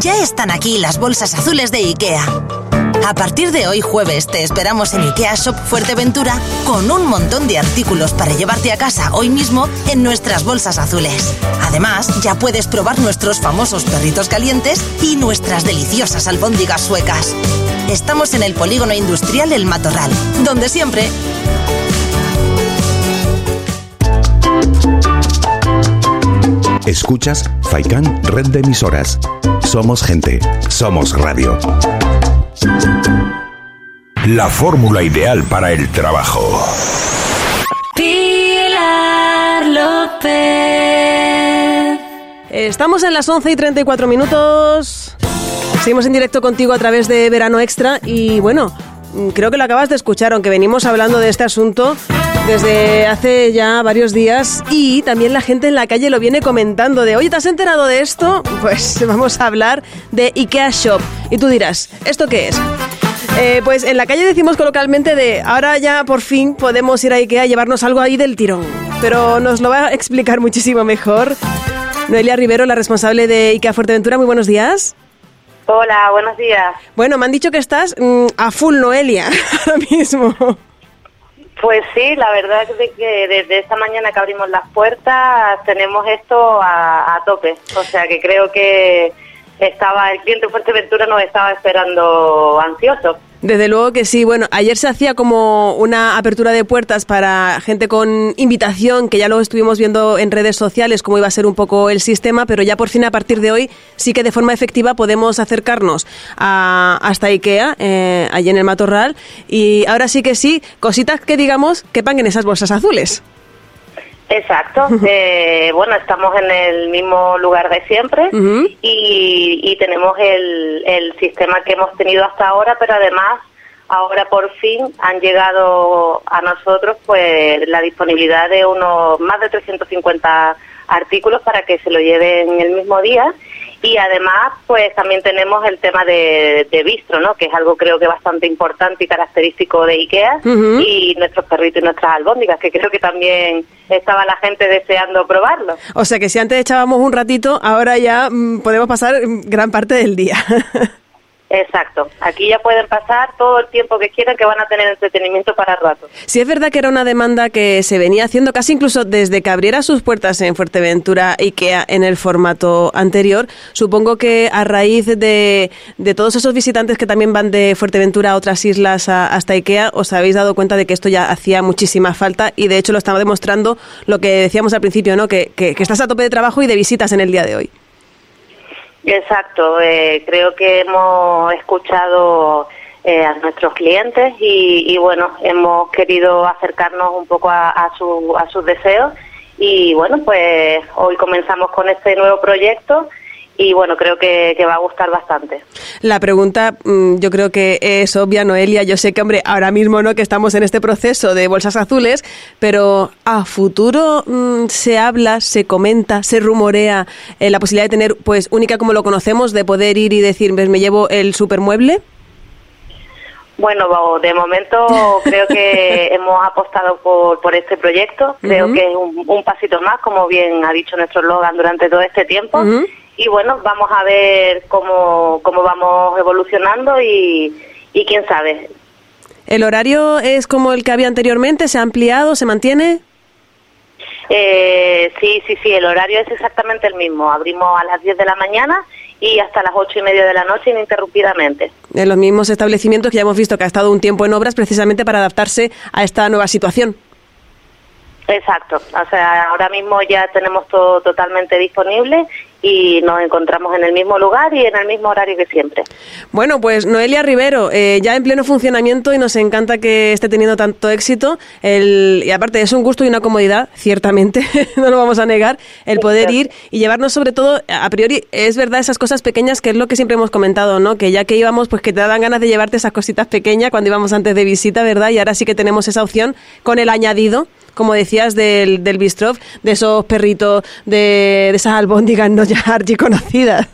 Ya están aquí las bolsas azules de IKEA. A partir de hoy jueves te esperamos en IKEA Shop Fuerteventura con un montón de artículos para llevarte a casa hoy mismo en nuestras bolsas azules. Además, ya puedes probar nuestros famosos perritos calientes y nuestras deliciosas albóndigas suecas. Estamos en el polígono industrial El Matorral, donde siempre Escuchas Faikan Red de Emisoras. Somos gente, somos radio. La fórmula ideal para el trabajo. Pilar López. Estamos en las 11 y 34 minutos. Seguimos en directo contigo a través de Verano Extra y bueno, creo que lo acabas de escuchar, aunque venimos hablando de este asunto desde hace ya varios días y también la gente en la calle lo viene comentando de, oye, ¿te has enterado de esto? Pues vamos a hablar de IKEA Shop. Y tú dirás, ¿esto qué es? Eh, pues en la calle decimos coloquialmente de ahora ya por fin podemos ir a Ikea a llevarnos algo ahí del tirón. Pero nos lo va a explicar muchísimo mejor Noelia Rivero, la responsable de IKEA Fuerteventura. Muy buenos días. Hola, buenos días. Bueno, me han dicho que estás mm, a full Noelia ahora mismo. Pues sí, la verdad es que desde esta mañana que abrimos las puertas tenemos esto a, a tope. O sea que creo que estaba el cliente Fuerteventura nos estaba esperando ansioso. Desde luego que sí. Bueno, ayer se hacía como una apertura de puertas para gente con invitación, que ya lo estuvimos viendo en redes sociales, cómo iba a ser un poco el sistema, pero ya por fin a partir de hoy sí que de forma efectiva podemos acercarnos a, hasta IKEA, eh, allí en el Matorral. Y ahora sí que sí, cositas que digamos que paguen esas bolsas azules. Exacto. Eh, bueno, estamos en el mismo lugar de siempre y, y, tenemos el, el sistema que hemos tenido hasta ahora, pero además ahora por fin han llegado a nosotros pues la disponibilidad de unos más de 350 artículos para que se lo lleven el mismo día y además pues también tenemos el tema de, de bistro, ¿no? que es algo creo que bastante importante y característico de IKEA y nuestros perritos y nuestras albóndigas que creo que también estaba la gente deseando probarlo. O sea que si antes echábamos un ratito, ahora ya mm, podemos pasar gran parte del día. Exacto. Aquí ya pueden pasar todo el tiempo que quieran, que van a tener entretenimiento para rato. Sí, es verdad que era una demanda que se venía haciendo casi incluso desde que abriera sus puertas en Fuerteventura IKEA en el formato anterior. Supongo que a raíz de, de todos esos visitantes que también van de Fuerteventura a otras islas hasta IKEA, os habéis dado cuenta de que esto ya hacía muchísima falta y de hecho lo estaba demostrando lo que decíamos al principio, ¿no? que, que estás a tope de trabajo y de visitas en el día de hoy. Exacto, eh, creo que hemos escuchado eh, a nuestros clientes y, bueno, hemos querido acercarnos un poco a, su, a sus deseos y bueno, pues hoy comenzamos con este nuevo proyecto y bueno, creo que, va a gustar bastante. La pregunta mm, yo creo que es obvia, Noelia. Yo sé que, hombre, ahora mismo no que estamos en este proceso de bolsas azules, pero a futuro mm, se habla, se comenta, se rumorea eh, la posibilidad de tener, pues, única como lo conocemos, de poder ir y decir, me llevo el supermueble. Bueno, de momento creo que hemos apostado por, por este proyecto. Creo que es un, pasito más, como bien ha dicho nuestro Logan durante todo este tiempo y bueno, vamos a ver cómo, cómo vamos evolucionando y, y quién sabe. ¿El horario es como el que había anteriormente? ¿Se ha ampliado? ¿Se mantiene? Eh, sí, sí, sí, el horario es exactamente el mismo. Abrimos a las 10 de la mañana y hasta las ocho y media de la noche ininterrumpidamente. En los mismos establecimientos que ya hemos visto que ha estado un tiempo en obras precisamente para adaptarse a esta nueva situación. Exacto, o sea, ahora mismo ya tenemos todo totalmente disponible y nos encontramos en el mismo lugar y en el mismo horario que siempre. Bueno, pues Noelia Rivero, eh, ya en pleno funcionamiento y nos encanta que esté teniendo tanto éxito. El, y aparte es un gusto y una comodidad, ciertamente, no lo vamos a negar, el poder ir y llevarnos sobre todo, a priori, es verdad, esas cosas pequeñas que es lo que siempre hemos comentado, ¿no? Que ya que íbamos, pues que te daban ganas de llevarte esas cositas pequeñas cuando íbamos antes de visita, ¿verdad? Y ahora sí que tenemos esa opción con el añadido como decías, del, del bistrov, de esos perritos, de, de esas albóndigas no ya conocidas.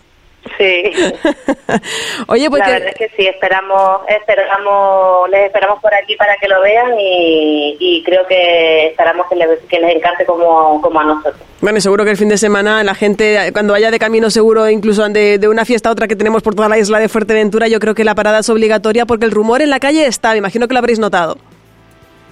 Sí. Oye, pues la verdad es que sí, esperamos, esperamos, les esperamos por aquí para que lo vean y, creo que esperamos que les, que les encante como, como a nosotros. Bueno, seguro que el fin de semana la gente, cuando vaya de camino seguro, incluso de, de una fiesta a otra que tenemos por toda la isla de Fuerteventura, yo creo que la parada es obligatoria porque el rumor en la calle está, me imagino que lo habréis notado.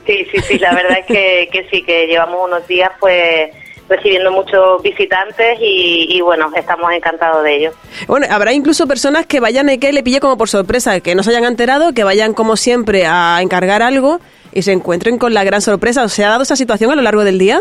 Sí, sí, sí, la verdad es que, que sí, que llevamos unos días pues recibiendo muchos visitantes y, bueno, estamos encantados de ello. Bueno, habrá incluso personas que vayan y que le pille como por sorpresa, que no se hayan enterado, que vayan como siempre a encargar algo y se encuentren con la gran sorpresa. ¿Se ha dado esa situación a lo largo del día?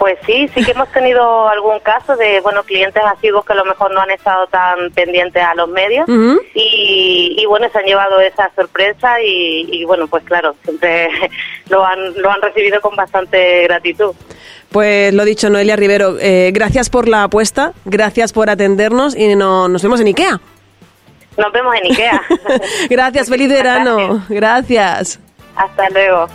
Pues sí, sí que hemos tenido algún caso de, bueno, clientes asiduos que a lo mejor no han estado tan pendientes a los medios y, bueno, se han llevado esa sorpresa y, y, bueno, pues claro, siempre lo han, lo han recibido con bastante gratitud. Pues lo dicho, Noelia Rivero, eh, gracias por la apuesta, gracias por atendernos y no, nos vemos en IKEA. Nos vemos en IKEA. gracias, feliz verano. Gracias. Hasta luego.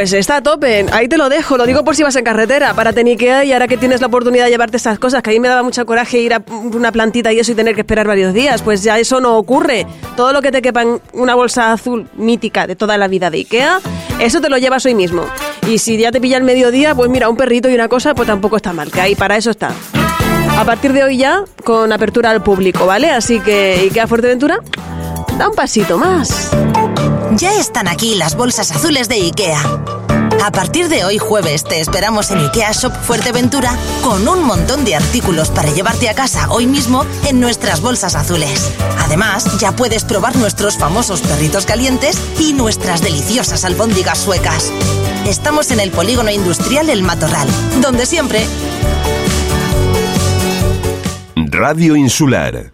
Pues está a tope, ahí te lo dejo, lo digo por si vas en carretera, para Ikea y ahora que tienes la oportunidad de llevarte esas cosas, que a mí me daba mucha coraje ir a una plantita y eso y tener que esperar varios días, pues ya eso no ocurre. Todo lo que te quepa en una bolsa azul mítica de toda la vida de Ikea, eso te lo llevas hoy mismo. Y si ya te pilla el mediodía, pues mira, un perrito y una cosa, pues tampoco está mal, que ahí para eso está. A partir de hoy ya, con apertura al público, ¿vale? Así que Ikea Fuerteventura, da un pasito más. Ya están aquí las bolsas azules de IKEA. A partir de hoy jueves te esperamos en IKEA Shop Fuerteventura con un montón de artículos para llevarte a casa hoy mismo en nuestras bolsas azules. Además, ya puedes probar nuestros famosos perritos calientes y nuestras deliciosas albóndigas suecas. Estamos en el polígono industrial El Matorral, donde siempre... Radio Insular